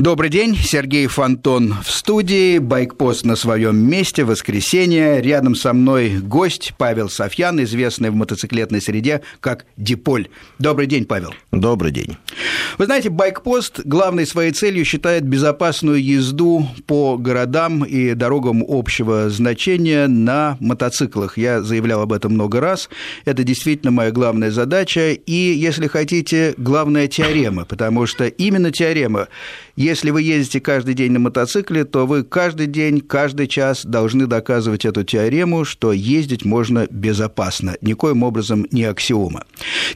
Добрый день, Сергей Фонтон в студии, Байкпост на своем месте, воскресенье. Рядом со мной гость Павел Софьян, известный в мотоциклетной среде как Диполь. Добрый день, Павел. Добрый день. Вы знаете, Байкпост главной своей целью считает безопасную езду по городам и дорогам общего значения на мотоциклах. Я заявлял об этом много раз. Это действительно моя главная задача и, если хотите, главная теорема, потому что именно теорема если вы ездите каждый день на мотоцикле, то вы каждый день, каждый час должны доказывать эту теорему, что ездить можно безопасно. Никоим образом не аксиома.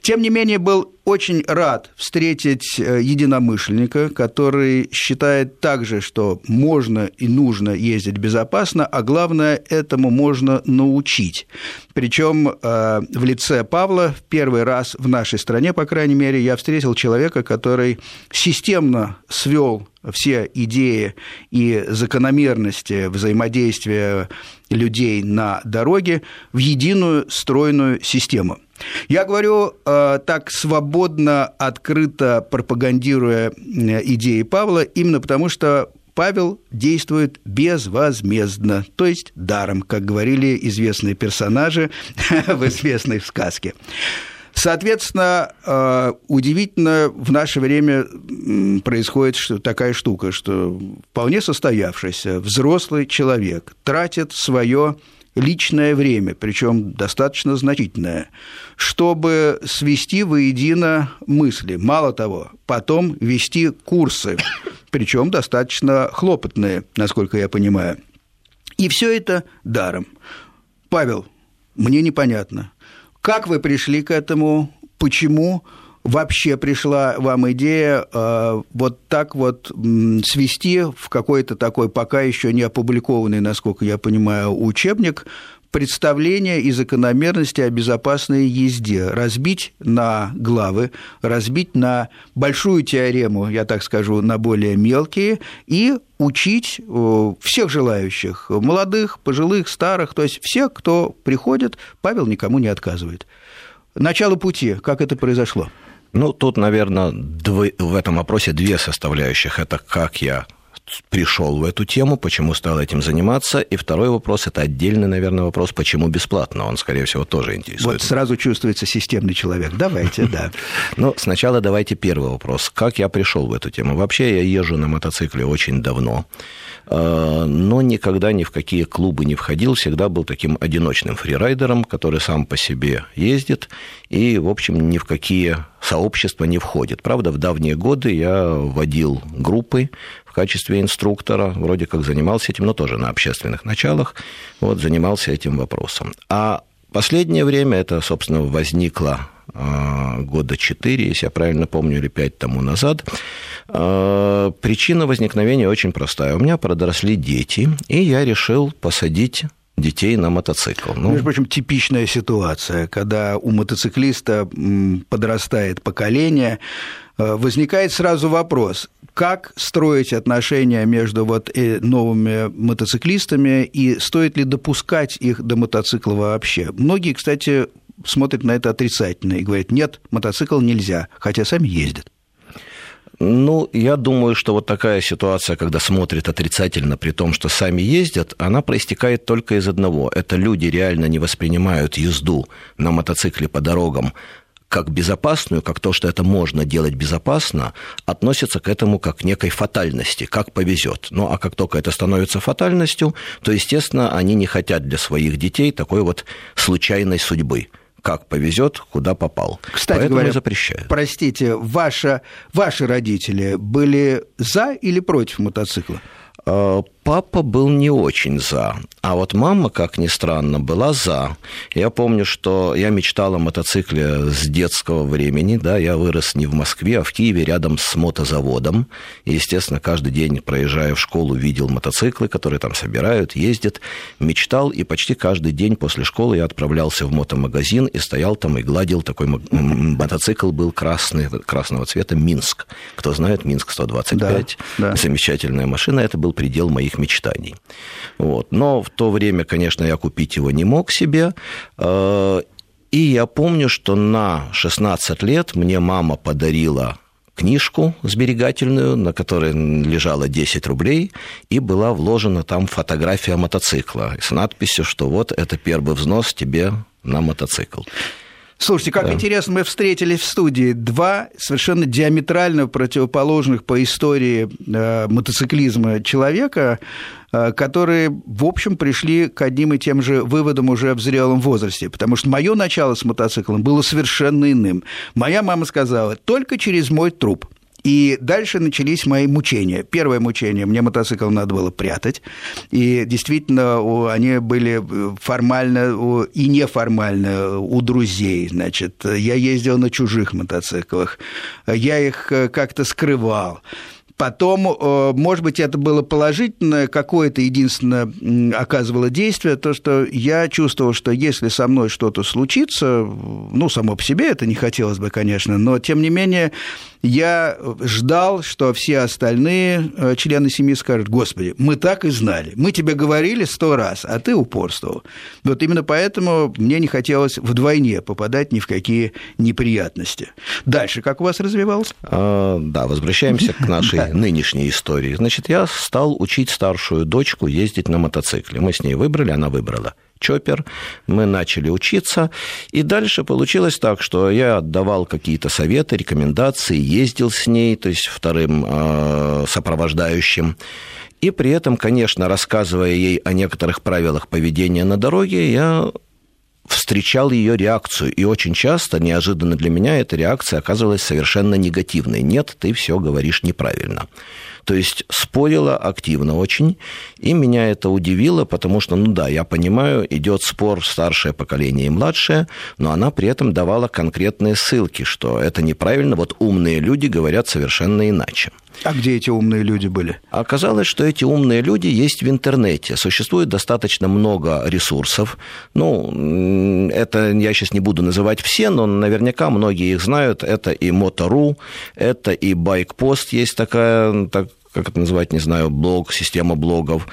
Тем не менее, был очень рад встретить э, единомышленника, который считает также, что можно и нужно ездить безопасно, а главное, этому можно научить. Причем э, в лице Павла в первый раз в нашей стране, по крайней мере, я встретил человека, который системно свел все идеи и закономерности взаимодействия людей на дороге в единую стройную систему. Я говорю э, так свободно, открыто пропагандируя э, идеи Павла, именно потому что Павел действует безвозмездно, то есть даром, как говорили известные персонажи в известной сказке. Соответственно, э, удивительно в наше время происходит такая штука, что вполне состоявшийся взрослый человек тратит свое личное время, причем достаточно значительное, чтобы свести воедино мысли. Мало того, потом вести курсы, причем достаточно хлопотные, насколько я понимаю. И все это даром. Павел, мне непонятно, как вы пришли к этому, почему вообще пришла вам идея э, вот так вот свести в какой-то такой пока еще не опубликованный, насколько я понимаю, учебник представления и закономерности о безопасной езде, разбить на главы, разбить на большую теорему, я так скажу, на более мелкие, и учить э, всех желающих, молодых, пожилых, старых, то есть всех, кто приходит, Павел никому не отказывает. Начало пути, как это произошло? Ну, тут, наверное, в этом вопросе две составляющих. Это как я пришел в эту тему, почему стал этим заниматься. И второй вопрос – это отдельный, наверное, вопрос, почему бесплатно. Он, скорее всего, тоже интересует. Вот сразу чувствуется системный человек. Давайте, да. Ну, сначала давайте первый вопрос. Как я пришел в эту тему? Вообще, я езжу на мотоцикле очень давно. Э, но никогда ни в какие клубы не входил, всегда был таким одиночным фрирайдером, который сам по себе ездит и, в общем, ни в какие сообщества не входит. Правда, в давние годы я водил группы в качестве инструктора, вроде как занимался этим, но тоже на общественных началах, вот, занимался этим вопросом. А последнее время это, собственно, возникло а, года 4, если я правильно помню, или 5 тому назад. А, причина возникновения очень простая. У меня подросли дети, и я решил посадить детей на мотоцикл. Ну, Между прочим, типичная ситуация, когда у мотоциклиста подрастает поколение, а, возникает сразу вопрос, как строить отношения между вот э, новыми мотоциклистами и стоит ли допускать их до мотоцикла вообще. Многие, кстати, смотрят на это отрицательно и говорят, нет, мотоцикл нельзя, хотя сами ездят. Ну, я думаю, что вот такая ситуация, когда смотрят отрицательно, при том, что сами ездят, она проистекает только из одного. Это люди реально не воспринимают езду на мотоцикле по дорогам как безопасную, как то, что это можно делать безопасно, относятся к этому как к некой фатальности, как повезет. Ну, а как только это становится фатальностью, то, естественно, они не хотят для своих детей такой вот случайной судьбы как повезет, куда попал. Кстати Поэтому говоря, запрещаю. Простите, ваша, ваши родители были за или против мотоцикла? Папа был не очень за, а вот мама, как ни странно, была за. Я помню, что я мечтал о мотоцикле с детского времени, да, я вырос не в Москве, а в Киеве, рядом с мотозаводом. И, естественно, каждый день, проезжая в школу, видел мотоциклы, которые там собирают, ездят. Мечтал, и почти каждый день после школы я отправлялся в мотомагазин и стоял там и гладил такой мотоцикл, был красный, красного цвета, Минск. Кто знает, Минск 125, да, да. замечательная машина, это был предел моих моих мечтаний. Вот. Но в то время, конечно, я купить его не мог себе. Э, и я помню, что на 16 лет мне мама подарила книжку сберегательную, на которой лежало 10 рублей, и была вложена там фотография мотоцикла с надписью, что вот это первый взнос тебе на мотоцикл. Слушайте, как да. интересно, мы встретились в студии два совершенно диаметрально противоположных по истории э, мотоциклизма человека, э, которые, в общем, пришли к одним и тем же выводам уже в зрелом возрасте. Потому что мое начало с мотоциклом было совершенно иным. Моя мама сказала, только через мой труп. И дальше начались мои мучения. Первое мучение, мне мотоцикл надо было прятать. И действительно, они были формально и неформально у друзей. Значит, я ездил на чужих мотоциклах. Я их э, как-то скрывал. Потом, э, может быть, это было положительное, какое-то единственное оказывало действие, то, что я чувствовал, что если со мной что-то случится, ну, само по себе это не хотелось бы, конечно, но, тем не менее, я ждал, что все остальные э, члены семьи скажут, господи, мы так и знали, мы тебе говорили сто раз, а ты упорствовал. Вот именно поэтому мне не хотелось вдвойне попадать ни в какие неприятности. Дальше как у вас развивалось? А, да, возвращаемся к нашей нынешней истории. Значит, я стал учить старшую дочку ездить на мотоцикле. Мы с ней выбрали, она выбрала чоппер, мы начали учиться, и дальше получилось так, что я отдавал какие-то советы, рекомендации, ездил с ней, то есть вторым э, сопровождающим, и при этом, конечно, рассказывая ей о некоторых правилах поведения на дороге, я встречал ее реакцию. И очень часто, неожиданно для меня, эта реакция оказывалась совершенно негативной. Нет, ты все говоришь неправильно. То есть спорила активно очень, и меня это удивило, потому что, ну да, я понимаю, идет спор старшее поколение и младшее, но она при этом давала конкретные ссылки, что это неправильно, вот умные люди говорят совершенно иначе. А где эти умные люди были? Оказалось, что эти умные люди есть в интернете. Существует достаточно много ресурсов. Ну, это я сейчас не буду называть все, но наверняка многие их знают. Это и Moto.ru, это и Байкпост есть такая, так, как это называть, не знаю, блог, система блогов,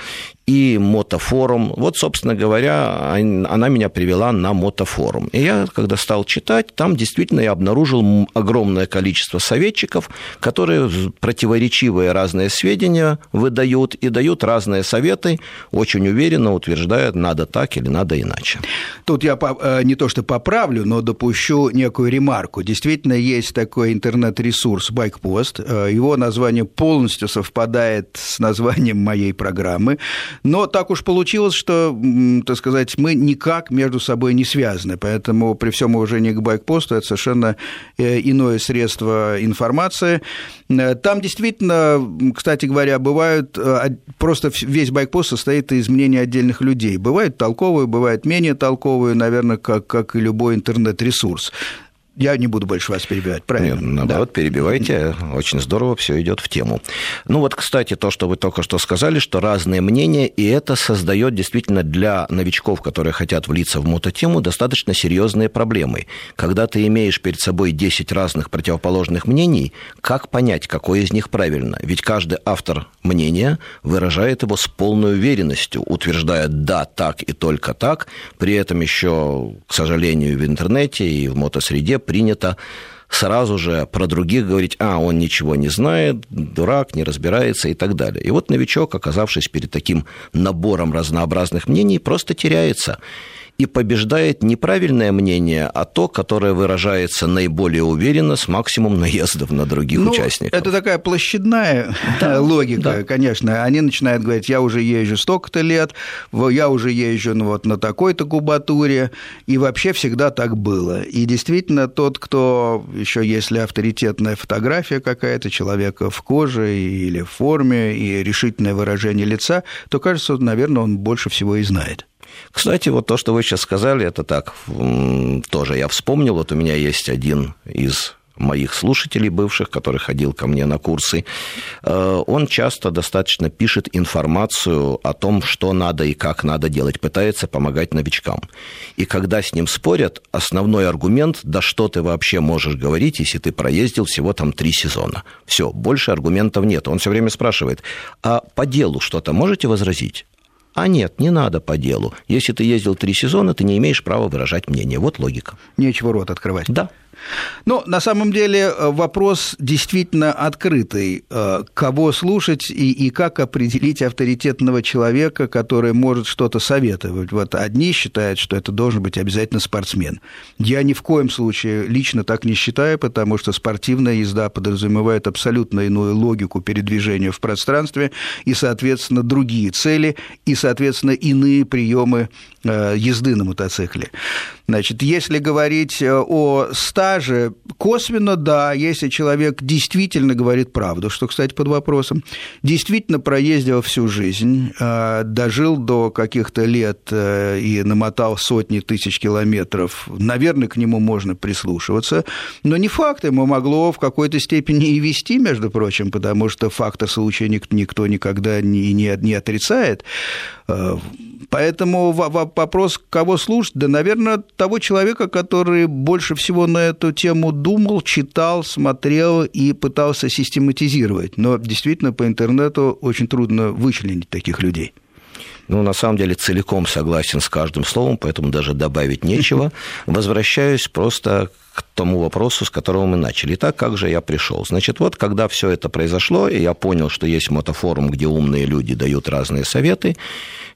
и мотофорум. Вот, собственно говоря, она меня привела на мотофорум. И я, когда стал читать, там действительно я обнаружил огромное количество советчиков, которые противоречивые разные сведения выдают и дают разные советы, очень уверенно утверждают, надо так или надо иначе. Тут я э, не то что поправлю, но допущу некую ремарку. Действительно, есть такой интернет-ресурс Байкпост. Э, его название полностью совпадает с названием моей программы. Но так уж получилось, что, так сказать, мы никак между собой не связаны, поэтому при всем уважении к байкпосту это совершенно э, иное средство информации. Э, там действительно, кстати говоря, бывают, э, просто весь байкпост состоит из мнений отдельных людей. Бывают толковые, бывают менее толковые, наверное, как, как и любой интернет-ресурс. Я не буду больше вас перебивать, правильно? Нет, наоборот, да. перебивайте. Очень здорово, все идет в тему. Ну вот, кстати, то, что вы только что сказали, что разные мнения, и это создает действительно для новичков, которые хотят влиться в мототему, достаточно серьезные проблемы. Когда ты имеешь перед собой 10 разных противоположных мнений, как понять, какое из них правильно? Ведь каждый автор мнения выражает его с полной уверенностью, утверждая «да, так и только так», при этом еще, к сожалению, в интернете и в мотосреде принято сразу же про других говорить, а, он ничего не знает, дурак, не разбирается и так далее. И вот новичок, оказавшись перед таким набором разнообразных мнений, просто теряется и побеждает неправильное мнение, а то, которое выражается наиболее уверенно с максимум наездов на других ну, участников. Это такая площадная да, логика, да. конечно. Они начинают говорить, я уже езжу столько-то лет, я уже езжу ну, вот на такой-то кубатуре, и вообще всегда так было. И действительно, тот, кто еще если авторитетная фотография какая-то человека в коже или в форме, и решительное выражение лица, то кажется, наверное, он больше всего и знает. Кстати, вот то, что вы сейчас сказали, это так, тоже я вспомнил. Вот у меня есть один из моих слушателей бывших, который ходил ко мне на курсы, э, он часто достаточно пишет информацию о том, что надо и как надо делать, пытается помогать новичкам. И когда с ним спорят, основной аргумент, да что ты вообще можешь говорить, если ты проездил всего там три сезона. Все, больше аргументов нет. Он все время спрашивает, а по делу что-то можете возразить? А нет, не надо по делу. Если ты ездил три сезона, ты не имеешь права выражать мнение. Вот логика. Нечего рот открывать. Да. Ну, на самом деле э, вопрос действительно открытый. Э, кого слушать и, и как определить авторитетного человека, который может что-то советовать? Вот одни считают, что это должен быть обязательно спортсмен. Я ни в коем случае лично так не считаю, потому что спортивная езда подразумевает абсолютно иную логику передвижения в пространстве и, соответственно, другие цели и, соответственно, иные приемы э, езды на мотоцикле. Значит, если говорить о стаже, косвенно, да, если человек действительно говорит правду, что, кстати, под вопросом, действительно проездил всю жизнь, э, дожил до каких-то лет э, и намотал сотни тысяч километров, наверное, к нему можно прислушиваться, но не факт, ему могло в какой-то степени и вести, между прочим, потому что фактор случая никто никогда не, не, отрицает. Э, поэтому вопрос, кого слушать, да, наверное, того человека, который больше всего на эту тему думал, читал, смотрел и пытался систематизировать. Но действительно по интернету очень трудно вычленить таких людей. Ну, на самом деле, целиком согласен с каждым словом, поэтому даже добавить нечего. Возвращаюсь просто к тому вопросу, с которого мы начали. Итак, как же я пришел? Значит, вот когда все это произошло, и я понял, что есть мотофорум, где умные люди дают разные советы,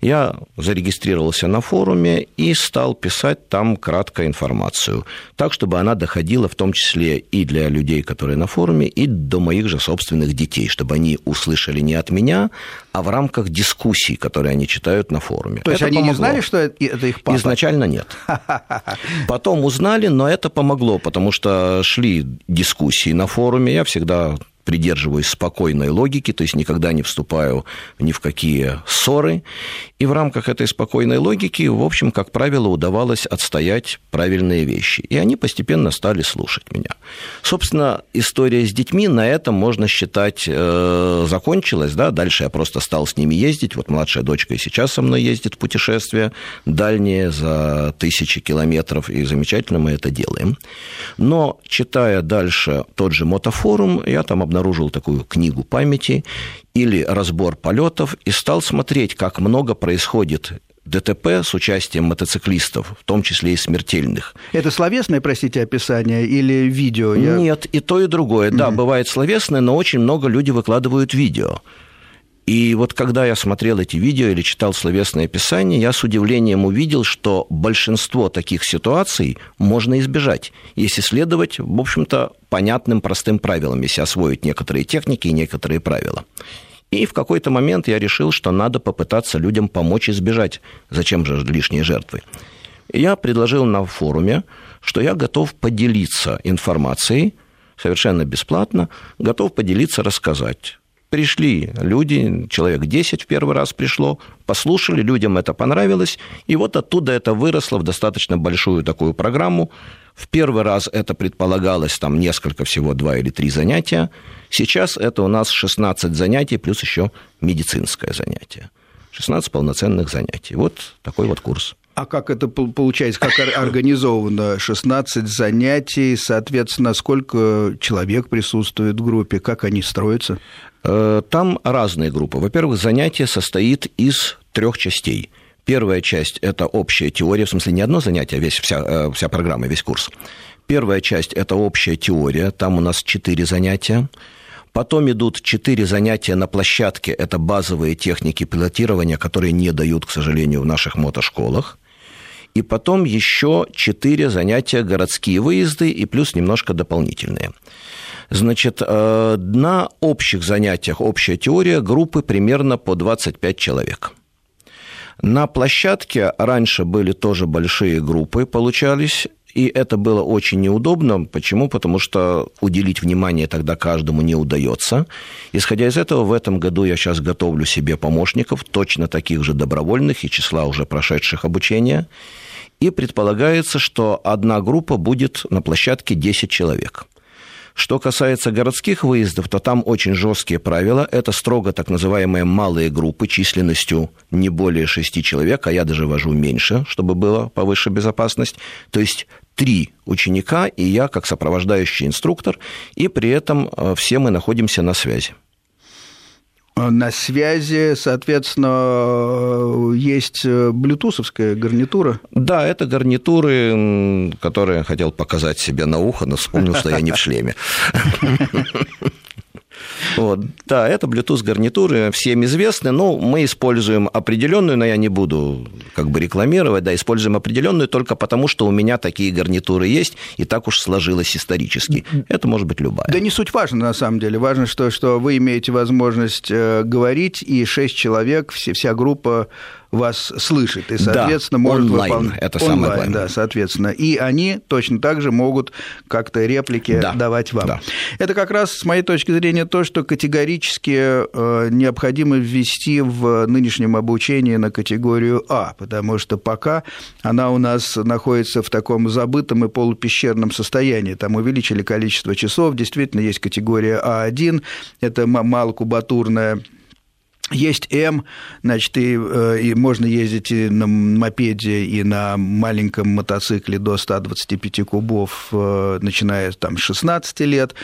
я зарегистрировался на форуме и стал писать там кратко информацию, так, чтобы она доходила в том числе и для людей, которые на форуме, и до моих же собственных детей, чтобы они услышали не от меня, а в рамках дискуссий, которые они читают на форуме. То есть это они помогло. не знали, что это их папа? Изначально нет. Потом узнали, но это помогло, потому что шли дискуссии на форуме. Я всегда придерживаюсь спокойной логики, то есть никогда не вступаю ни в какие ссоры. И в рамках этой спокойной логики, в общем, как правило, удавалось отстоять правильные вещи. И они постепенно стали слушать меня. Собственно, история с детьми на этом, можно считать, э, закончилась. Да? Дальше я просто стал с ними ездить. Вот младшая дочка и сейчас со мной ездит в путешествия дальние за тысячи километров, и замечательно мы это делаем. Но, читая дальше тот же мотофорум, я там обнаружил такую книгу памяти или разбор полетов и стал смотреть, как много происходит ДТП с участием мотоциклистов, в том числе и смертельных. Это словесное, простите, описание или видео? Я... Нет, и то, и другое. Mm-hmm. Да, бывает словесное, но очень много людей выкладывают видео. И вот когда я смотрел эти видео или читал словесное описание, я с удивлением увидел, что большинство таких ситуаций можно избежать, если следовать, в общем-то, понятным простым правилам, если освоить некоторые техники и некоторые правила. И в какой-то момент я решил, что надо попытаться людям помочь избежать. Зачем же лишние жертвы? я предложил на форуме, что я готов поделиться информацией совершенно бесплатно, готов поделиться, рассказать пришли люди, человек 10 в первый раз пришло, послушали, людям это понравилось, и вот оттуда это выросло в достаточно большую такую программу. В первый раз это предполагалось там несколько всего, два или три занятия. Сейчас это у нас 16 занятий плюс еще медицинское занятие. 16 полноценных занятий. Вот такой вот курс. А как это получается, как организовано? 16 занятий, соответственно, сколько человек присутствует в группе, как они строятся? Э, там разные группы. Во-первых, занятие состоит из трех частей. Первая часть – это общая теория, в смысле не одно занятие, а весь, вся, э, вся программа, весь курс. Первая часть – это общая теория, там у нас четыре занятия. Потом идут четыре занятия на площадке, это базовые техники пилотирования, которые не дают, к сожалению, в наших мотошколах. И потом еще четыре занятия городские выезды и плюс немножко дополнительные. Значит, э, на общих занятиях, общая теория, группы примерно по 25 человек. На площадке раньше были тоже большие группы, получались, и это было очень неудобно. Почему? Потому что уделить внимание тогда каждому не удается. Исходя из этого, в этом году я сейчас готовлю себе помощников, точно таких же добровольных и числа уже прошедших обучения. И предполагается, что одна группа будет на площадке 10 человек. Что касается городских выездов, то там очень жесткие правила. Это строго так называемые малые группы численностью не более шести человек, а я даже вожу меньше, чтобы была повыше безопасность. То есть три ученика и я как сопровождающий инструктор, и при этом э, все мы находимся на связи. На связи, соответственно, есть блютусовская гарнитура. Да, это гарнитуры, которые я хотел показать себе на ухо, но вспомнил, что я не в шлеме. Вот. Да, это Bluetooth гарнитуры, всем известны, но мы используем определенную, но я не буду как бы рекламировать, да, используем определенную только потому, что у меня такие гарнитуры есть, и так уж сложилось исторически. Это может быть любая. Да не суть важно, на самом деле. Важно, что, что вы имеете возможность э, говорить, и шесть человек, все, вся группа вас слышит и, соответственно, да, может онлайн, выполнять. Это онлайн, самое главное. Да, соответственно. И они точно так же могут как-то реплики да. давать вам. Да. Это как раз, с моей точки зрения, то, что категорически э, необходимо ввести в нынешнем обучении на категорию А, потому что пока она у нас находится в таком забытом и полупещерном состоянии. Там увеличили количество часов, действительно есть категория А1, это малокубатурная есть М, значит, и, э, и можно ездить и на мопеде, и на маленьком мотоцикле до 125 кубов, э, начиная там, с 16 лет.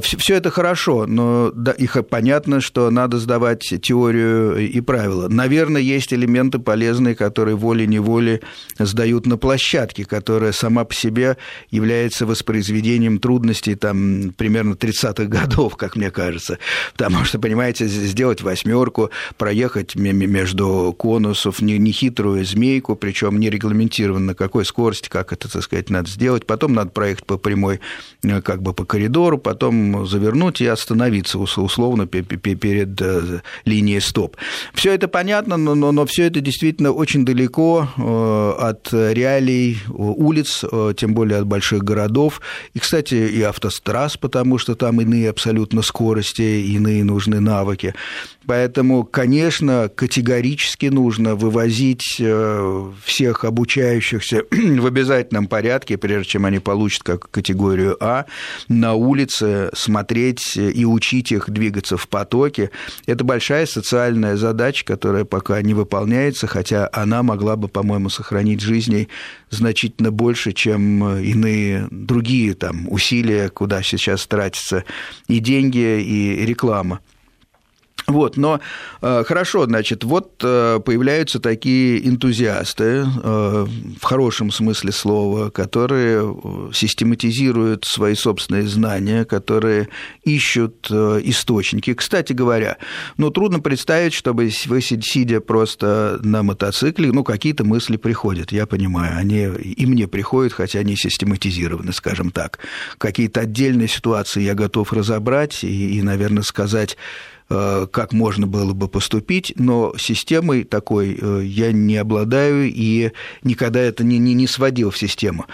Все э, это хорошо, но да, их понятно, что надо сдавать теорию и правила. Наверное, есть элементы полезные, которые волей-неволей сдают на площадке, которая сама по себе является воспроизведением трудностей там, примерно 30-х годов, как мне кажется. Потому что, понимаете, сделать восьмерку змейку, проехать между конусов нехитрую змейку, причем не регламентировано, на какой скорости, как это, так сказать, надо сделать. Потом надо проехать по прямой, э, как бы по коридору, потом завернуть и остановиться условно перед э, линией стоп. Все это понятно, но, но, но все это действительно очень далеко э, от реалий улиц, тем более от больших городов. И, кстати, и автострасс, потому что там иные абсолютно скорости, иные нужны навыки. Поэтому, конечно, категорически нужно вывозить э, всех обучающихся в обязательном порядке, прежде чем они получат как категорию А, на улице смотреть и учить их двигаться в потоке. Это большая социальная задача, которая пока не выполняется, хотя она могла бы, по-моему, сохранить жизней значительно больше, чем иные другие там, усилия, куда сейчас тратятся и деньги, и реклама. Вот, но э, хорошо, значит, вот э, появляются такие энтузиасты, э, в хорошем смысле слова, которые э, систематизируют свои собственные знания, которые ищут э, источники. Кстати говоря, ну, трудно представить, чтобы вы, сидя просто на мотоцикле, ну, какие-то мысли приходят, я понимаю, они и мне приходят, хотя они систематизированы, скажем так. Какие-то отдельные ситуации я готов разобрать и, и наверное, сказать, как можно было бы поступить, но системой такой э, я не обладаю и никогда это не, не, не сводил в систему.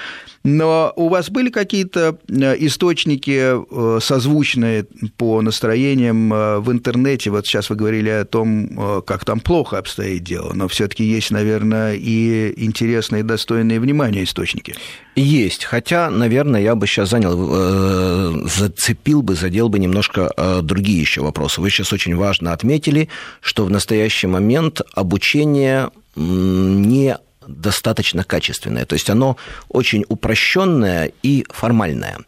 Но у вас были какие-то э, источники созвучные по настроениям в интернете? Вот сейчас вы говорили о том, как там плохо обстоит дело, но все-таки есть, наверное, и интересные, достойные внимания источники. Есть, хотя, наверное, я бы сейчас занял, зацепил бы, задел бы немножко другие еще вопросы. Вы сейчас сейчас очень важно отметили, что в настоящий момент обучение не достаточно качественное, то есть оно очень упрощенное и формальное.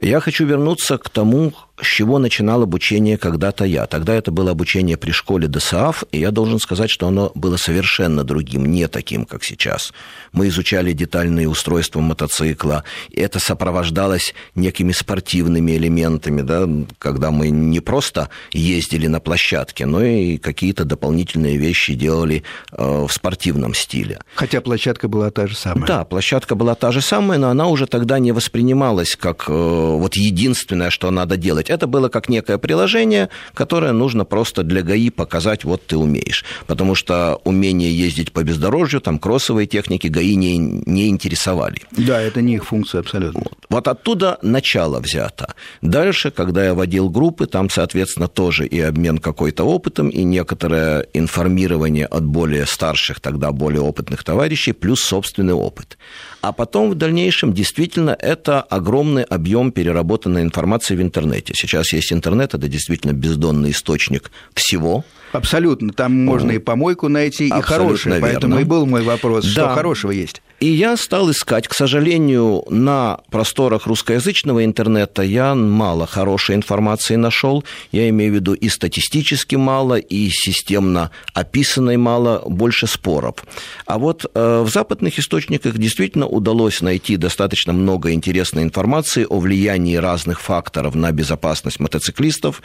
Я хочу вернуться к тому, с чего начинал обучение когда-то я. Тогда это было обучение при школе ДСАФ, и я должен сказать, что оно было совершенно другим, не таким, как сейчас. Мы изучали детальные устройства мотоцикла, и это сопровождалось некими спортивными элементами, да, когда мы не просто ездили на площадке, но и какие-то дополнительные вещи делали э, в спортивном стиле. Хотя площадка была та же самая. Да, площадка была та же самая, но она уже тогда не воспринималась как э, вот единственное, что надо делать это было как некое приложение, которое нужно просто для ГАИ показать, вот ты умеешь. Потому что умение ездить по бездорожью, там кроссовые техники ГАИ не, не интересовали. Да, это не их функция абсолютно. Вот. вот оттуда начало взято. Дальше, когда я водил группы, там, соответственно, тоже и обмен какой-то опытом, и некоторое информирование от более старших, тогда более опытных товарищей, плюс собственный опыт. А потом в дальнейшем действительно это огромный объем переработанной информации в интернете. Сейчас есть интернет, это действительно бездонный источник всего. Абсолютно. Там можно и помойку найти, и хорошее. Поэтому и был мой вопрос, да. что хорошего есть. И я стал искать. К сожалению, на просторах русскоязычного интернета я мало хорошей информации нашел. Я имею в виду и статистически мало, и системно описанной мало, больше споров. А вот э, в западных источниках действительно удалось найти достаточно много интересной информации о влиянии разных факторов на безопасность мотоциклистов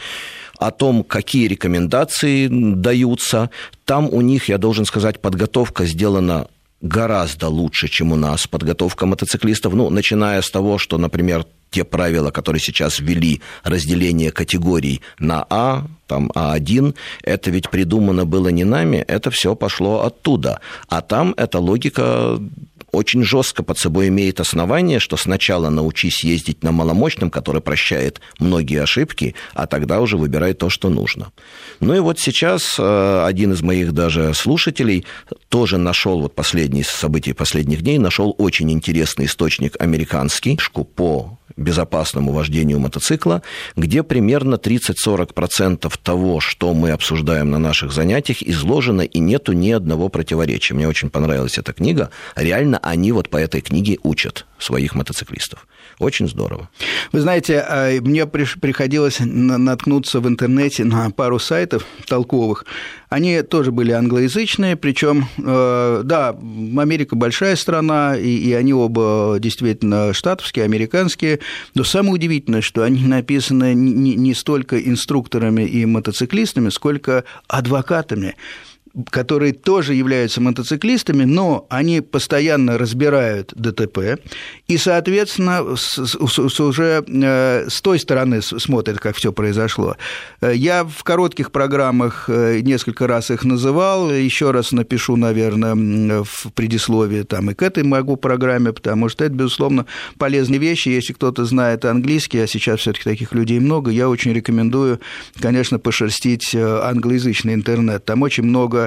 о том, какие рекомендации даются. Там у них, я должен сказать, подготовка сделана гораздо лучше, чем у нас подготовка мотоциклистов. Ну, начиная с того, что, например, те правила, которые сейчас ввели, разделение категорий на А, там А1, это ведь придумано было не нами, это все пошло оттуда. А там эта логика очень жестко под собой имеет основание, что сначала научись ездить на маломощном, который прощает многие ошибки, а тогда уже выбирай то, что нужно. Ну и вот сейчас э, один из моих даже слушателей тоже нашел вот последние события последних дней, нашел очень интересный источник американский по безопасному вождению мотоцикла, где примерно 30-40% того, что мы обсуждаем на наших занятиях, изложено, и нету ни одного противоречия. Мне очень понравилась эта книга. Реально они вот по этой книге учат своих мотоциклистов. Очень здорово. Вы знаете, а, мне приходилось наткнуться в интернете на пару сайтов толковых. Они тоже были англоязычные, причем, э, да, Америка большая страна, и, и они оба действительно штатовские, американские, но самое удивительное, что они написаны не, не столько инструкторами и мотоциклистами, сколько адвокатами которые тоже являются мотоциклистами, но они постоянно разбирают ДТП, и, соответственно, с, с, уже э, с той стороны смотрят, как все произошло. Э, я в коротких программах э, несколько раз их называл, еще раз напишу, наверное, в предисловии там и к этой могу программе, потому что это, безусловно, полезные вещи. Если кто-то знает английский, а сейчас все таки таких людей много, я очень рекомендую, конечно, пошерстить англоязычный интернет. Там очень много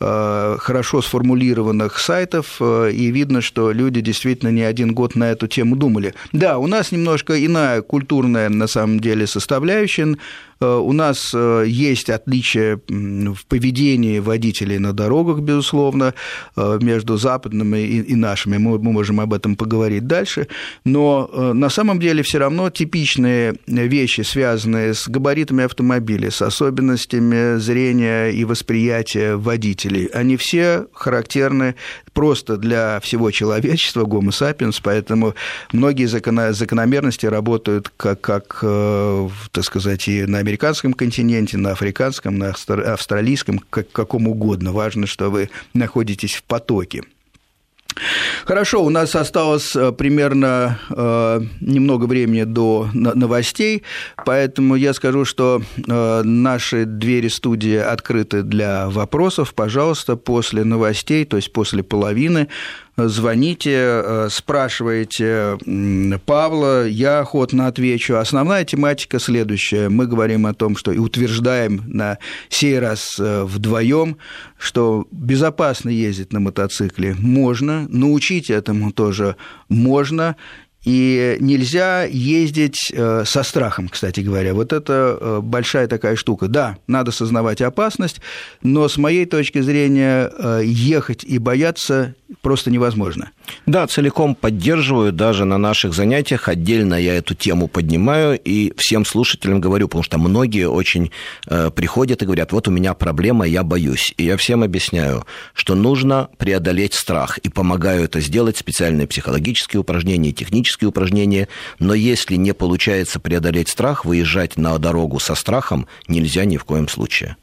хорошо сформулированных сайтов, э, и видно, что люди действительно не один год на эту тему думали. Да, у нас немножко иная культурная, на самом деле, составляющая, Э, у нас э, есть отличия в поведении водителей на дорогах, безусловно, э, между западными и нашими. Мы можем об этом поговорить дальше. Но на самом деле все равно типичные вещи, связанные с габаритами автомобиля, с особенностями зрения и восприятия водителей, они все характерны просто для всего человечества, гомо sapiens, поэтому многие закономерности работают как, как так сказать, и на американском континенте, на африканском, на австралийском, как, каком угодно. Важно, что вы находитесь в потоке. Хорошо, у нас осталось э, примерно э, немного времени до новостей, поэтому я скажу, что э, наши двери студии открыты для вопросов. Пожалуйста, после новостей, то есть после половины, звоните, э, спрашиваете Павла, я охотно отвечу. Основная тематика следующая. Мы говорим о том, что и утверждаем на сей раз э, вдвоем, что безопасно ездить на мотоцикле можно, научить этому тоже можно, и нельзя ездить э, со страхом, кстати говоря. Вот это э, большая такая штука. Да, надо сознавать опасность, но с моей точки зрения э, ехать и бояться просто невозможно. Да, целиком поддерживаю, даже на наших занятиях отдельно я эту тему поднимаю и всем слушателям говорю, потому что многие очень приходят и говорят, вот у меня проблема, я боюсь. И я всем объясняю, что нужно преодолеть страх, и помогаю это сделать специальные психологические упражнения, технические физические упражнения, но если не получается преодолеть страх, выезжать на дорогу со страхом нельзя ни в коем случае.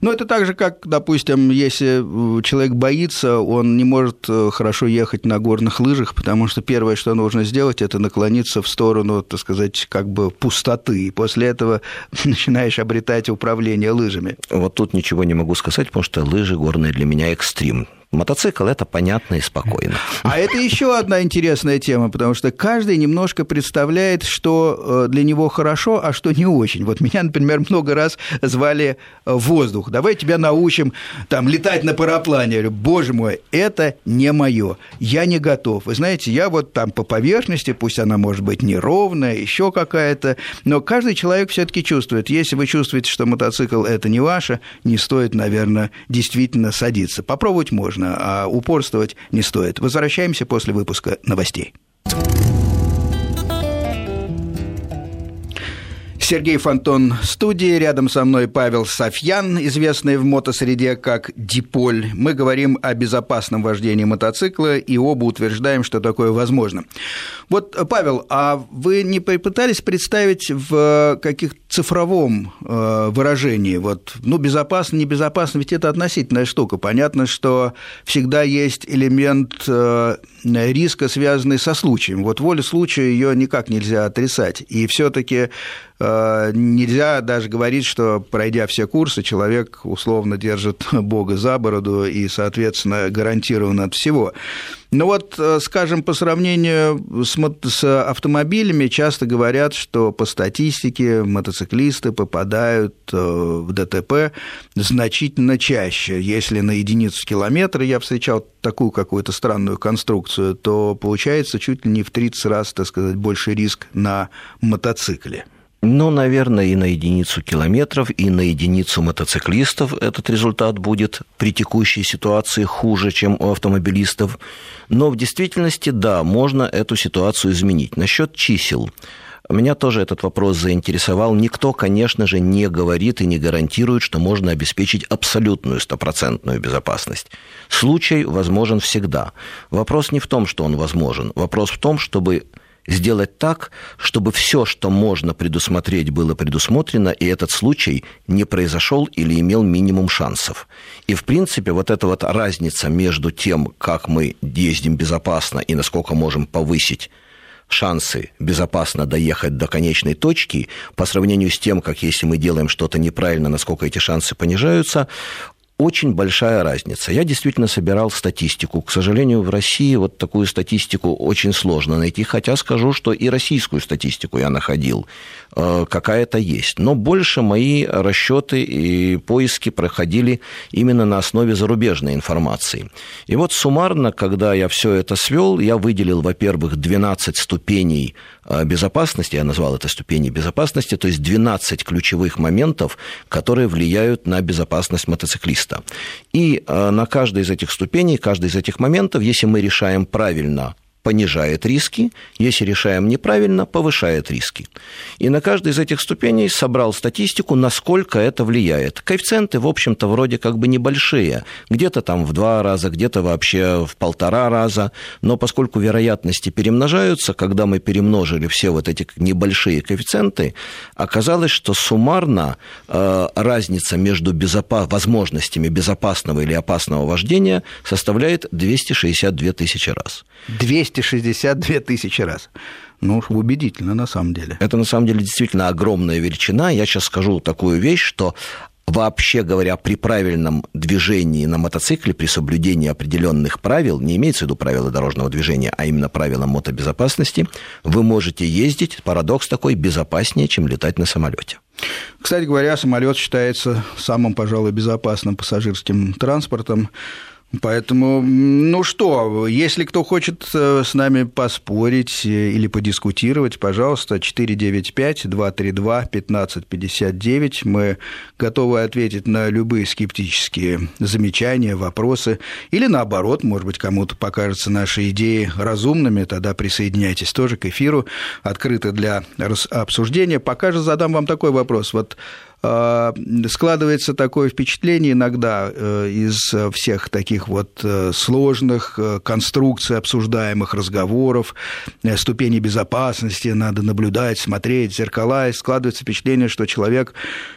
Ну, это так же, как, допустим, если человек боится, он не может э, хорошо ехать на горных лыжах, потому что первое, что нужно сделать, это наклониться в сторону, так сказать, как бы пустоты, и после этого начинаешь обретать управление лыжами. Вот тут ничего не могу сказать, потому что лыжи горные для меня экстрим Мотоцикл это понятно и спокойно. А это еще одна интересная тема, потому что каждый немножко представляет, что э, для него хорошо, а что не очень. Вот меня, например, много раз звали в воздух. Давай тебя научим там летать на параплане. Я говорю, боже мой, это не мое. Я не готов. Вы знаете, я вот там по поверхности, пусть она может быть неровная, еще какая-то, но каждый человек все-таки чувствует. Если вы чувствуете, что мотоцикл это не ваше, не стоит, наверное, действительно садиться. Попробовать можно можно, а упорствовать не стоит. Возвращаемся после выпуска новостей. Сергей Фонтон студии. Рядом со мной Павел Софьян, известный в мотосреде как Диполь. Мы говорим о безопасном вождении мотоцикла и оба утверждаем, что такое возможно. Вот, Павел, а вы не попытались представить в каких цифровом э, выражении, вот, ну, безопасно, небезопасно, ведь это относительная штука. Понятно, что всегда есть элемент э, риска, связанный со случаем. Вот воля случая ее никак нельзя отрицать. И все-таки Э, нельзя даже говорить, что, пройдя все курсы, человек условно держит Бога за бороду и, соответственно, гарантирован от всего. Ну вот, э, скажем, по сравнению с, с автомобилями, часто говорят, что по статистике мотоциклисты попадают э, в ДТП значительно чаще. Если на единицу километра я встречал такую какую-то странную конструкцию, то получается чуть ли не в 30 раз, так сказать, больше риск на мотоцикле. Ну, наверное, и на единицу километров, и на единицу мотоциклистов этот результат будет при текущей ситуации хуже, чем у автомобилистов. Но в действительности, да, можно эту ситуацию изменить. Насчет чисел. Меня тоже этот вопрос заинтересовал. Никто, конечно же, не говорит и не гарантирует, что можно обеспечить абсолютную стопроцентную безопасность. Случай возможен всегда. Вопрос не в том, что он возможен. Вопрос в том, чтобы сделать так, чтобы все, что можно предусмотреть, было предусмотрено, и этот случай не произошел или имел минимум шансов. И, в принципе, вот эта вот разница между тем, как мы ездим безопасно и насколько можем повысить шансы безопасно доехать до конечной точки по сравнению с тем, как если мы делаем что-то неправильно, насколько эти шансы понижаются, очень большая разница. Я действительно собирал статистику. К сожалению, в России вот такую статистику очень сложно найти, хотя скажу, что и российскую статистику я находил. Э, какая-то есть. Но больше мои расчеты и поиски проходили именно на основе зарубежной информации. И вот суммарно, когда я все это свел, я выделил, во-первых, 12 ступеней э, безопасности, я назвал это ступени безопасности, то есть 12 ключевых моментов, которые влияют на безопасность мотоциклиста. И э, на каждой из этих ступеней, каждый из этих моментов, если мы решаем правильно понижает риски, если решаем неправильно, повышает риски. И на каждой из этих ступеней собрал статистику, насколько это влияет. Коэффициенты, в общем-то, вроде как бы небольшие, где-то там в два раза, где-то вообще в полтора раза, но поскольку вероятности перемножаются, когда мы перемножили все вот эти небольшие коэффициенты, оказалось, что суммарно э, разница между безопа- возможностями безопасного или опасного вождения составляет 262 тысячи раз. 262 тысячи раз. Ну, уж убедительно, на самом деле. Это, на самом деле, действительно огромная величина. Я сейчас скажу такую вещь, что вообще говоря, при правильном движении на мотоцикле, при соблюдении определенных правил, не имеется в виду правила дорожного движения, а именно правила мотобезопасности, вы можете ездить, парадокс такой, безопаснее, чем летать на самолете. Кстати говоря, самолет считается самым, пожалуй, безопасным пассажирским транспортом. Поэтому, ну что, если кто хочет э, с нами поспорить э, или подискутировать, пожалуйста, 495-232-1559. Мы готовы ответить на любые скептические замечания, вопросы. Или наоборот, может быть, кому-то покажется наши идеи разумными, тогда присоединяйтесь тоже к эфиру, открыто для обсуждения. Пока же задам вам такой вопрос. Вот складывается такое впечатление иногда э, из всех таких вот э, сложных э, конструкций обсуждаемых разговоров, ступени безопасности, надо наблюдать, смотреть, зеркала, и складывается впечатление, что человек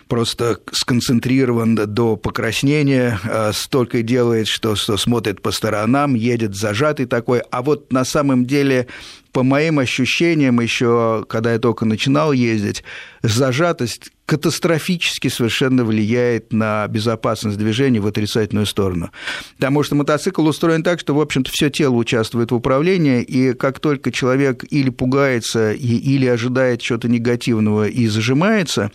просто сконцентрирован до покраснения, столько делает, что, что смотрит по сторонам, едет зажатый такой, а вот на самом деле по моим ощущениям, еще когда я только начинал ездить, зажатость катастрофически совершенно влияет на безопасность движения в отрицательную сторону. Потому что мотоцикл устроен так, что, в общем-то, все тело участвует в управлении, и как только человек или пугается, или ожидает чего-то негативного и зажимается,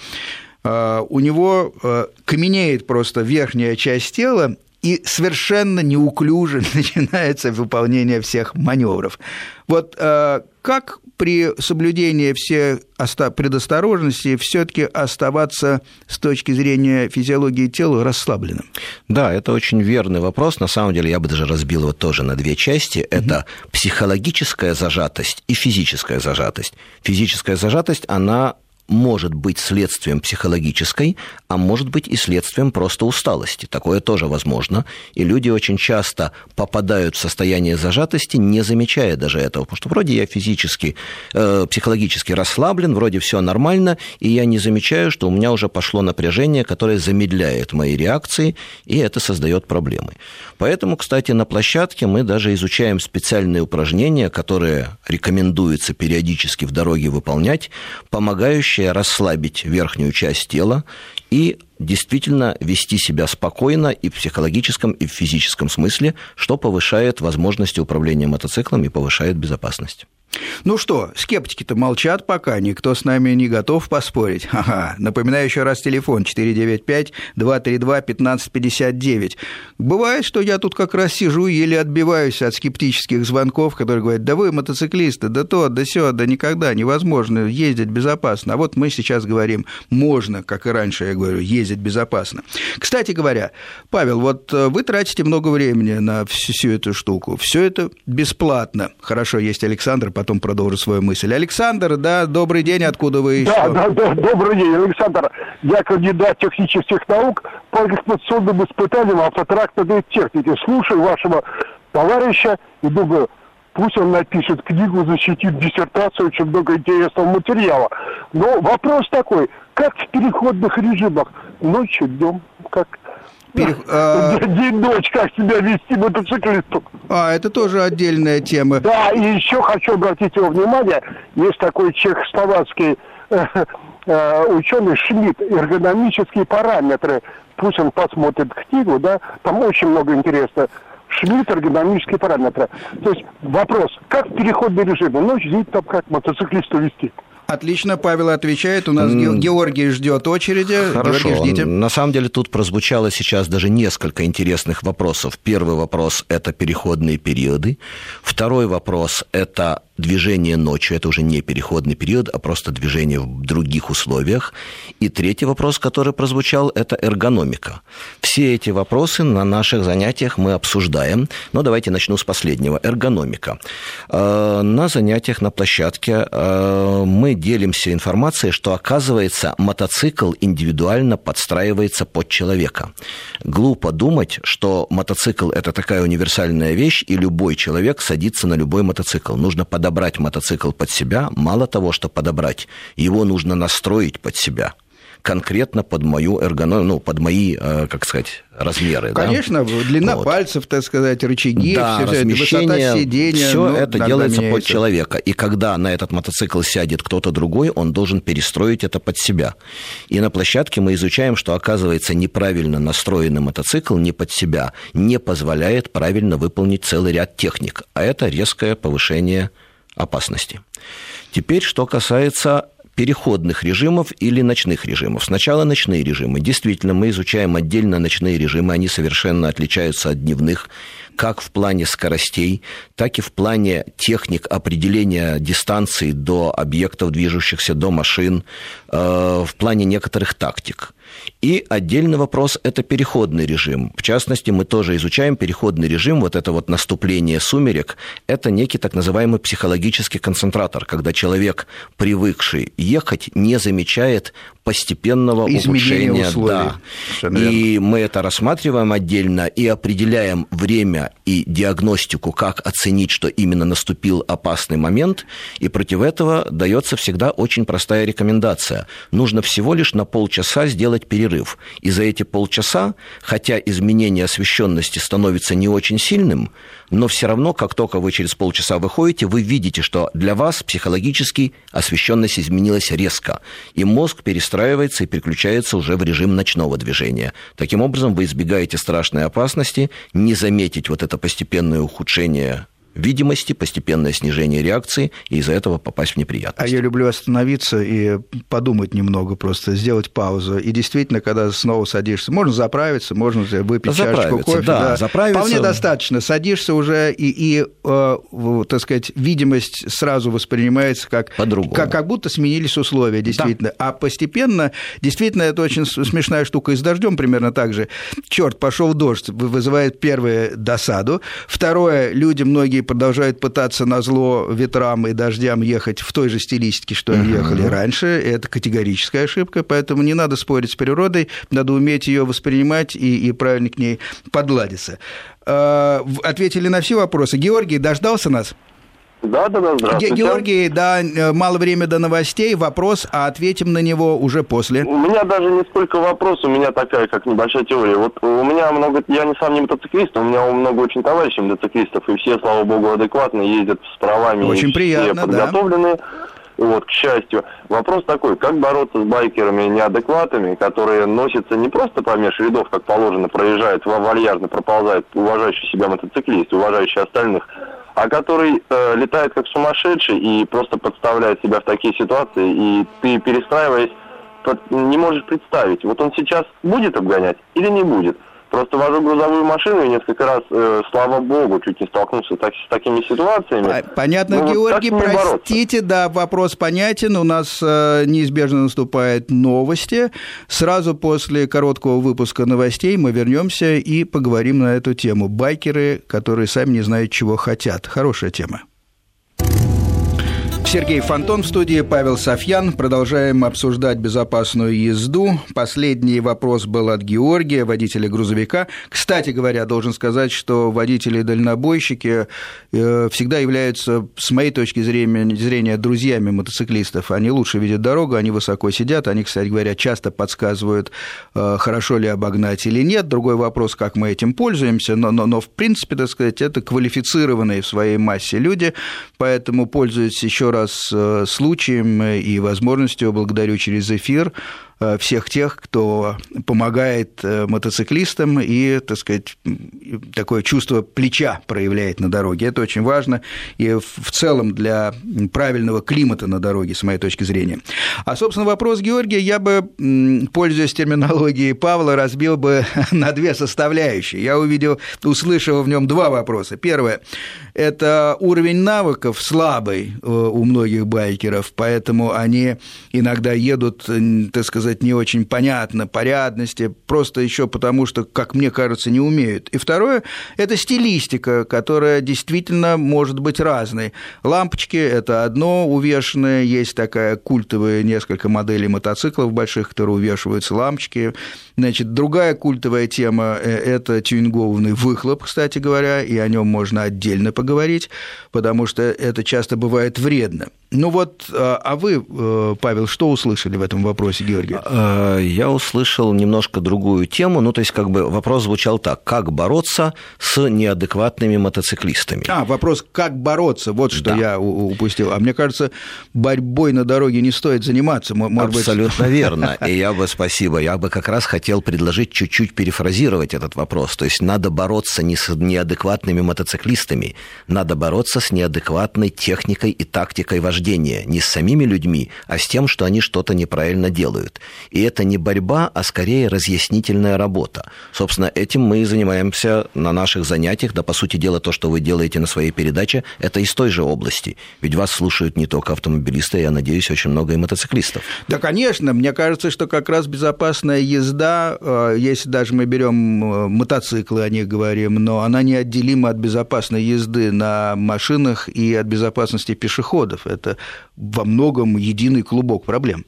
а, у него а, каменеет просто верхняя часть тела, и совершенно неуклюже начинается выполнение всех маневров. Вот а, как при соблюдении всех предосторожностей все-таки оставаться с точки зрения физиологии тела расслабленным? Да, это очень верный вопрос. На самом деле я бы даже разбил его тоже на две части. Это угу. психологическая зажатость и физическая зажатость. Физическая зажатость, она может быть следствием психологической, а может быть и следствием просто усталости. Такое тоже возможно. И люди очень часто попадают в состояние зажатости, не замечая даже этого. Потому что вроде я физически, э, психологически расслаблен, вроде все нормально, и я не замечаю, что у меня уже пошло напряжение, которое замедляет мои реакции, и это создает проблемы. Поэтому, кстати, на площадке мы даже изучаем специальные упражнения, которые рекомендуется периодически в дороге выполнять, помогающие помогающая расслабить верхнюю часть тела и действительно вести себя спокойно и в психологическом, и в физическом смысле, что повышает возможности управления мотоциклом и повышает безопасность. Ну что, скептики-то молчат пока, никто с нами не готов поспорить. Ага, напоминаю еще раз телефон 495-232-1559. Бывает, что я тут как раз сижу и еле отбиваюсь от скептических звонков, которые говорят, да вы мотоциклисты, да то, да все, да никогда невозможно ездить безопасно. А вот мы сейчас говорим, можно, как и раньше я говорю, ездить безопасно. Кстати говоря, Павел, вот э, вы тратите много времени на всю, эту штуку. Все это бесплатно. Хорошо, есть Александр, потом продолжу свою мысль. Александр, да, добрый день, откуда вы еще? Да, да, да, добрый день, Александр. Я кандидат технических наук по эксплуатационным испытаниям автотракторной техники. Слушаю вашего товарища и думаю, пусть он напишет книгу, защитит диссертацию, очень много интересного материала. Но вопрос такой, как в переходных режимах, ночью, днем, как Перех... А... День-ночь, как себя вести мотоциклисту. А, это тоже отдельная тема. Да, и еще хочу обратить его внимание, есть такой чехословацкий э, э, ученый Шмидт, эргономические параметры. Пусть он посмотрит книгу, да, там очень много интересного. Шмидт, эргономические параметры. То есть вопрос, как в переходный режим, ночь, день, там как мотоциклисту вести. Отлично, Павел отвечает. У нас. Георгий ждет очереди. Хорошо. Георгий, ждите. На самом деле тут прозвучало сейчас даже несколько интересных вопросов. Первый вопрос – это переходные периоды. Второй вопрос – это движение ночью, это уже не переходный период, а просто движение в других условиях. И третий вопрос, который прозвучал, это эргономика. Все эти вопросы на наших занятиях мы обсуждаем, но давайте начну с последнего. Эргономика. Э, на занятиях на площадке э, мы делимся информацией, что, оказывается, мотоцикл индивидуально подстраивается под человека. Глупо думать, что мотоцикл – это такая универсальная вещь, и любой человек садится на любой мотоцикл. Нужно подобрать подобрать мотоцикл под себя, мало того, что подобрать, его нужно настроить под себя конкретно под мою эргономию, ну, под мои, э, как сказать, размеры. Конечно, да? длина вот. пальцев, так сказать, рычаги, да, все, размещение, высота сидения. Все ну, это делается меняется. под человека. И когда на этот мотоцикл сядет кто-то другой, он должен перестроить это под себя. И на площадке мы изучаем, что, оказывается, неправильно настроенный мотоцикл не под себя не позволяет правильно выполнить целый ряд техник. А это резкое повышение опасности. Теперь, что касается переходных режимов или ночных режимов. Сначала ночные режимы. Действительно, мы изучаем отдельно ночные режимы, они совершенно отличаются от дневных, как в плане скоростей, так и в плане техник определения дистанции до объектов, движущихся до машин, э, в плане некоторых тактик. И отдельный вопрос – это переходный режим. В частности, мы тоже изучаем переходный режим, вот это вот наступление сумерек, это некий так называемый психологический концентратор, когда человек, привыкший ехать, не замечает постепенного Изменение улучшения. Условий. Да. И мы это рассматриваем отдельно и определяем время и диагностику, как оценить, что именно наступил опасный момент. И против этого дается всегда очень простая рекомендация. Нужно всего лишь на полчаса сделать перерыв перерыв. И за эти полчаса, хотя изменение освещенности становится не очень сильным, но все равно, как только вы через полчаса выходите, вы видите, что для вас психологически освещенность изменилась резко, и мозг перестраивается и переключается уже в режим ночного движения. Таким образом, вы избегаете страшной опасности не заметить вот это постепенное ухудшение видимости, постепенное снижение реакции, и из-за этого попасть в неприятности. А я люблю остановиться и подумать немного, просто сделать паузу. И действительно, когда снова садишься, можно заправиться, можно выпить чашечку кофе. Да, да. Заправиться. Вполне достаточно. Садишься уже, и, и э, так сказать, видимость сразу воспринимается как, как, как будто сменились условия, действительно. Да. А постепенно, действительно, это очень смешная штука. И с дождем примерно так же. Черт, пошел дождь, вызывает первое досаду. Второе, люди многие многие продолжают пытаться на зло ветрам и дождям ехать в той же стилистике, что они ехали раньше. Это категорическая ошибка, поэтому не надо спорить с природой, надо уметь ее воспринимать и, и правильно к ней подладиться. А, ответили на все вопросы. Георгий, дождался нас? Да, да, да, здравствуйте. Георгий, да, э, мало времени до новостей, вопрос, а ответим на него уже после. У меня даже не столько вопрос, у меня такая, как небольшая теория. Вот у меня много, я не сам не мотоциклист, у меня много очень товарищей мотоциклистов, и все, слава богу, адекватно ездят с правами. Очень приятно, все подготовленные. Да. Вот, к счастью. Вопрос такой, как бороться с байкерами неадекватами, которые носятся не просто помеж рядов, как положено, проезжают, вальяжно проползает уважающий себя мотоциклист, уважающий остальных, а который э, летает как сумасшедший и просто подставляет себя в такие ситуации, и ты, перестраиваясь, не можешь представить, вот он сейчас будет обгонять или не будет. Просто вожу грузовую машину и несколько раз, э, слава богу, чуть не столкнулся так, с такими ситуациями. Понятно, ну, Георгий, вот простите, да, вопрос понятен. У нас э, неизбежно наступают новости. Сразу после короткого выпуска новостей мы вернемся и поговорим на эту тему. Байкеры, которые сами не знают, чего хотят. Хорошая тема. Сергей Фонтон в студии, Павел Софьян. Продолжаем обсуждать безопасную езду. Последний вопрос был от Георгия, водителя грузовика. Кстати говоря, должен сказать, что водители-дальнобойщики э, всегда являются, с моей точки зрения, зрения, друзьями мотоциклистов. Они лучше видят дорогу, они высоко сидят, они, кстати говоря, часто подсказывают, э, хорошо ли обогнать или нет. Другой вопрос, как мы этим пользуемся, но, но, но в принципе, так сказать, это квалифицированные в своей массе люди, поэтому пользуются еще раз э, случаем и возможностью, благодарю через эфир, Э, всех тех, кто помогает э, мотоциклистам и, так сказать, такое чувство плеча проявляет на дороге. Это очень важно и в целом для правильного климата на дороге, с моей точки зрения. А, собственно, вопрос Георгия я бы, пользуясь терминологией Павла, разбил бы на две составляющие. Я увидел, услышал в нем два вопроса. Первое – это уровень навыков слабый э, у многих байкеров, поэтому они иногда едут, так сказать, сказать, не очень понятно, порядности, просто еще потому, что, как мне кажется, не умеют. И второе – это стилистика, которая действительно может быть разной. Лампочки – это одно увешанное, есть такая культовая несколько моделей мотоциклов больших, которые увешиваются лампочки. Значит, другая культовая тема – это тюнингованный выхлоп, кстати говоря, и о нем можно отдельно поговорить, потому что это часто бывает вредно. Ну вот, а, а вы, э, Павел, что услышали в этом вопросе, Георгий? Э, я услышал немножко другую тему. Ну, то есть, как бы вопрос звучал так: как бороться с неадекватными мотоциклистами? А, вопрос, как бороться, вот что да. я упустил. А мне кажется, борьбой на дороге не стоит заниматься. Может Абсолютно быть... верно. И я бы, спасибо, я бы как раз хотел предложить чуть-чуть перефразировать этот вопрос. То есть, надо бороться не с неадекватными мотоциклистами, надо бороться с неадекватной техникой и тактикой вождения вождения не с самими людьми, а с тем, что они что-то неправильно делают. И это не борьба, а скорее разъяснительная работа. Собственно, этим мы и занимаемся на наших занятиях. Да, по сути дела, то, что вы делаете на своей передаче, это из той же области. Ведь вас слушают не только автомобилисты, я надеюсь, очень много и мотоциклистов. Да, конечно. Мне кажется, что как раз безопасная езда, э, если даже мы берем э, мотоциклы, о них говорим, но она неотделима от безопасной езды на машинах и от безопасности пешеходов. Это это во многом единый клубок проблем.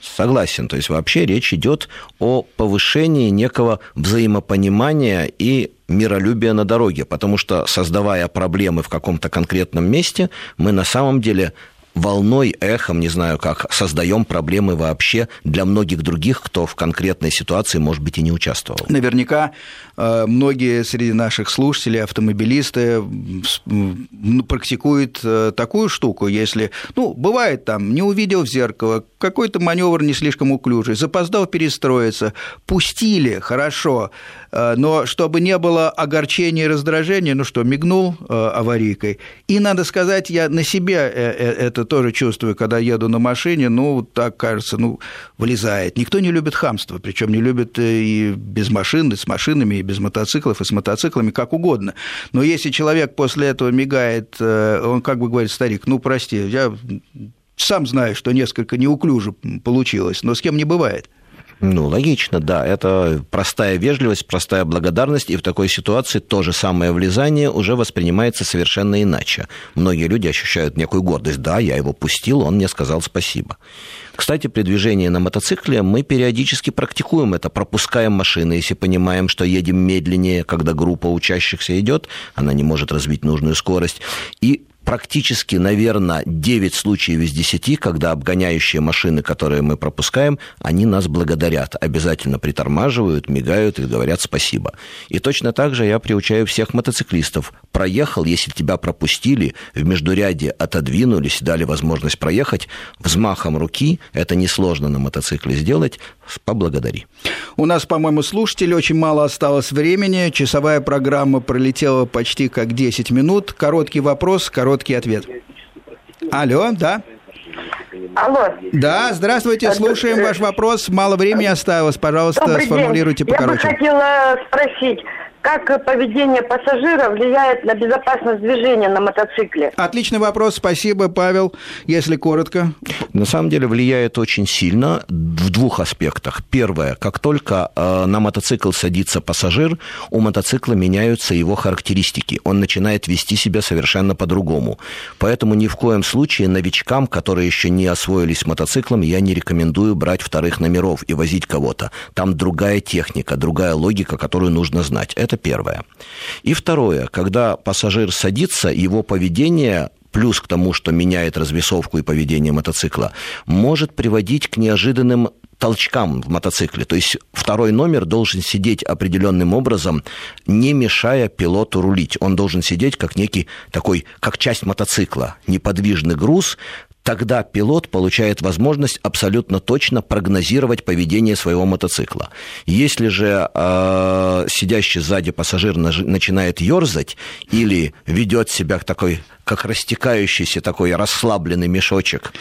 Согласен. То есть вообще речь идет о повышении некого взаимопонимания и миролюбия на дороге, потому что создавая проблемы в каком-то конкретном месте, мы на самом деле волной, эхом, не знаю как, создаем проблемы вообще для многих других, кто в конкретной ситуации, может быть, и не участвовал. Наверняка э, многие среди наших слушателей, автомобилисты, практикуют э, такую штуку, если, ну, бывает там, не увидел в зеркало, какой-то маневр не слишком уклюжий, запоздал перестроиться, пустили, хорошо, но чтобы не было огорчения и раздражения, ну что, мигнул аварийкой. И, надо сказать, я на себе это тоже чувствую, когда еду на машине, ну, так кажется, ну, вылезает. Никто не любит хамство, причем не любит и без машин, и с машинами, и без мотоциклов, и с мотоциклами, как угодно. Но если человек после этого мигает, э, он как бы говорит, старик, ну, прости, я сам знаю, что несколько неуклюже получилось, но с кем не бывает. Ну, логично, да. Это простая вежливость, простая благодарность, и в такой ситуации то же самое влезание уже воспринимается совершенно иначе. Многие люди ощущают некую гордость. Да, я его пустил, он мне сказал спасибо. Кстати, при движении на мотоцикле мы периодически практикуем это, пропускаем машины, если понимаем, что едем медленнее, когда группа учащихся идет, она не может развить нужную скорость, и практически, наверное, 9 случаев из 10, когда обгоняющие машины, которые мы пропускаем, они нас благодарят, обязательно притормаживают, мигают и говорят спасибо. И точно так же я приучаю всех мотоциклистов. Проехал, если тебя пропустили, в междуряде отодвинулись, дали возможность проехать, взмахом руки, это несложно на мотоцикле сделать, поблагодари. У нас, по-моему, слушателей очень мало осталось времени. Часовая программа пролетела почти как 10 минут. Короткий вопрос, короткий ответ. Алло, да? Алло. Да, здравствуйте, слушаем ваш вопрос. Мало времени осталось, пожалуйста, Добрый сформулируйте день. покороче. Я бы хотела спросить, как поведение пассажира влияет на безопасность движения на мотоцикле? Отличный вопрос, спасибо, Павел. Если коротко. На самом деле влияет очень сильно в двух аспектах. Первое, как только э, на мотоцикл садится пассажир, у мотоцикла меняются его характеристики. Он начинает вести себя совершенно по-другому. Поэтому ни в коем случае новичкам, которые еще не освоились мотоциклом, я не рекомендую брать вторых номеров и возить кого-то. Там другая техника, другая логика, которую нужно знать. Это это первое. И второе, когда пассажир садится, его поведение плюс к тому, что меняет развесовку и поведение мотоцикла, может приводить к неожиданным толчкам в мотоцикле. То есть второй номер должен сидеть определенным образом, не мешая пилоту рулить. Он должен сидеть как некий такой, как часть мотоцикла, неподвижный груз, тогда пилот получает возможность абсолютно точно прогнозировать поведение своего мотоцикла. Если же э, сидящий сзади пассажир начинает ерзать или ведет себя такой как растекающийся такой расслабленный мешочек,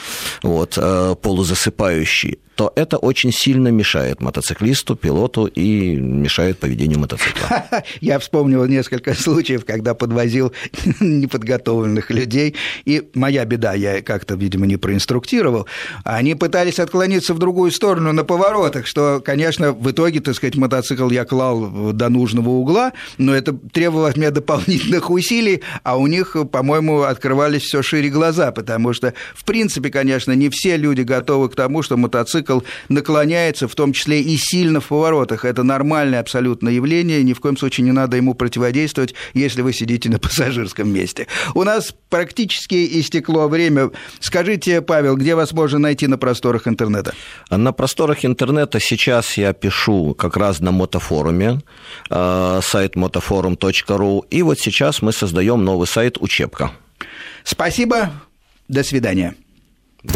вот, э, полузасыпающий, то это очень сильно мешает мотоциклисту, пилоту и мешает поведению мотоцикла. Я вспомнил несколько случаев, когда подвозил неподготовленных людей, и моя беда, я как-то, видимо, не проинструктировал, они пытались отклониться в другую сторону на поворотах, что, конечно, в итоге, так сказать, мотоцикл я клал до нужного угла, но это требовало от меня дополнительных усилий, а у них, по-моему, открывались все шире глаза, потому что, в принципе, конечно, не все люди готовы к тому, что мотоцикл наклоняется, в том числе и сильно в поворотах. Это нормальное абсолютно явление, ни в коем случае не надо ему противодействовать, если вы сидите на пассажирском месте. У нас практически истекло время. Скажите, Павел, где вас можно найти на просторах интернета? На просторах интернета сейчас я пишу как раз на мотофоруме, э, сайт motoforum.ru, и вот сейчас мы создаем новый сайт «Учебка». Спасибо, до свидания.